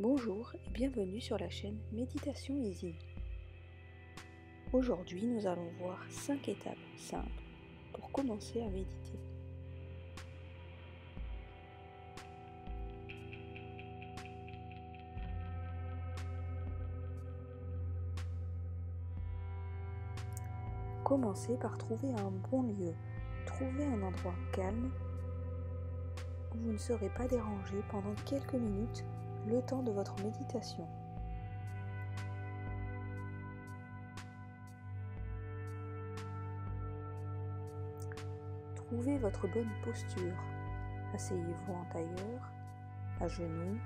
Bonjour et bienvenue sur la chaîne Méditation Easy. Aujourd'hui, nous allons voir 5 étapes simples pour commencer à méditer. Commencez par trouver un bon lieu. Trouvez un endroit calme où vous ne serez pas dérangé pendant quelques minutes le temps de votre méditation. Trouvez votre bonne posture. Asseyez-vous en tailleur, à genoux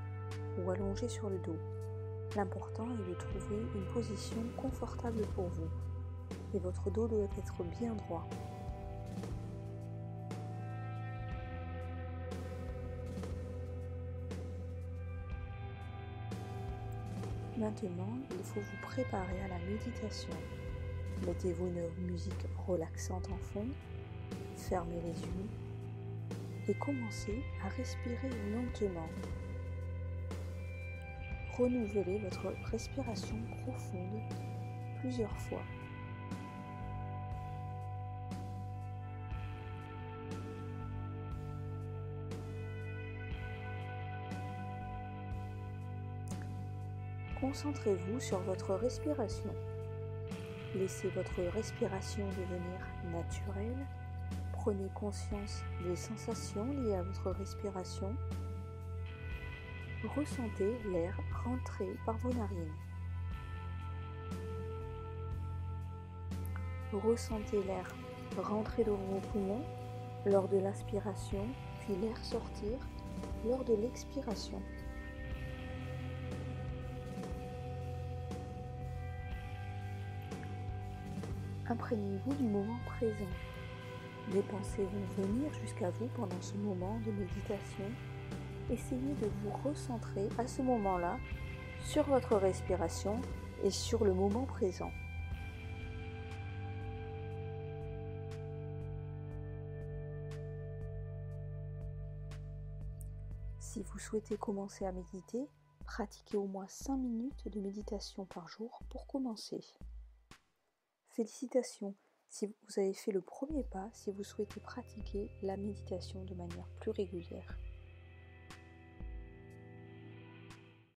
ou allongé sur le dos. L'important est de trouver une position confortable pour vous et votre dos doit être bien droit. Maintenant, il faut vous préparer à la méditation. Mettez-vous une musique relaxante en fond, fermez les yeux et commencez à respirer lentement. Renouvelez votre respiration profonde plusieurs fois. Concentrez-vous sur votre respiration. Laissez votre respiration devenir naturelle. Prenez conscience des sensations liées à votre respiration. Ressentez l'air rentrer par vos narines. Ressentez l'air rentrer dans vos poumons lors de l'inspiration, puis l'air sortir lors de l'expiration. Imprégnez-vous du moment présent. Les pensées vont venir jusqu'à vous pendant ce moment de méditation. Essayez de vous recentrer à ce moment-là sur votre respiration et sur le moment présent. Si vous souhaitez commencer à méditer, pratiquez au moins 5 minutes de méditation par jour pour commencer. Félicitations si vous avez fait le premier pas si vous souhaitez pratiquer la méditation de manière plus régulière.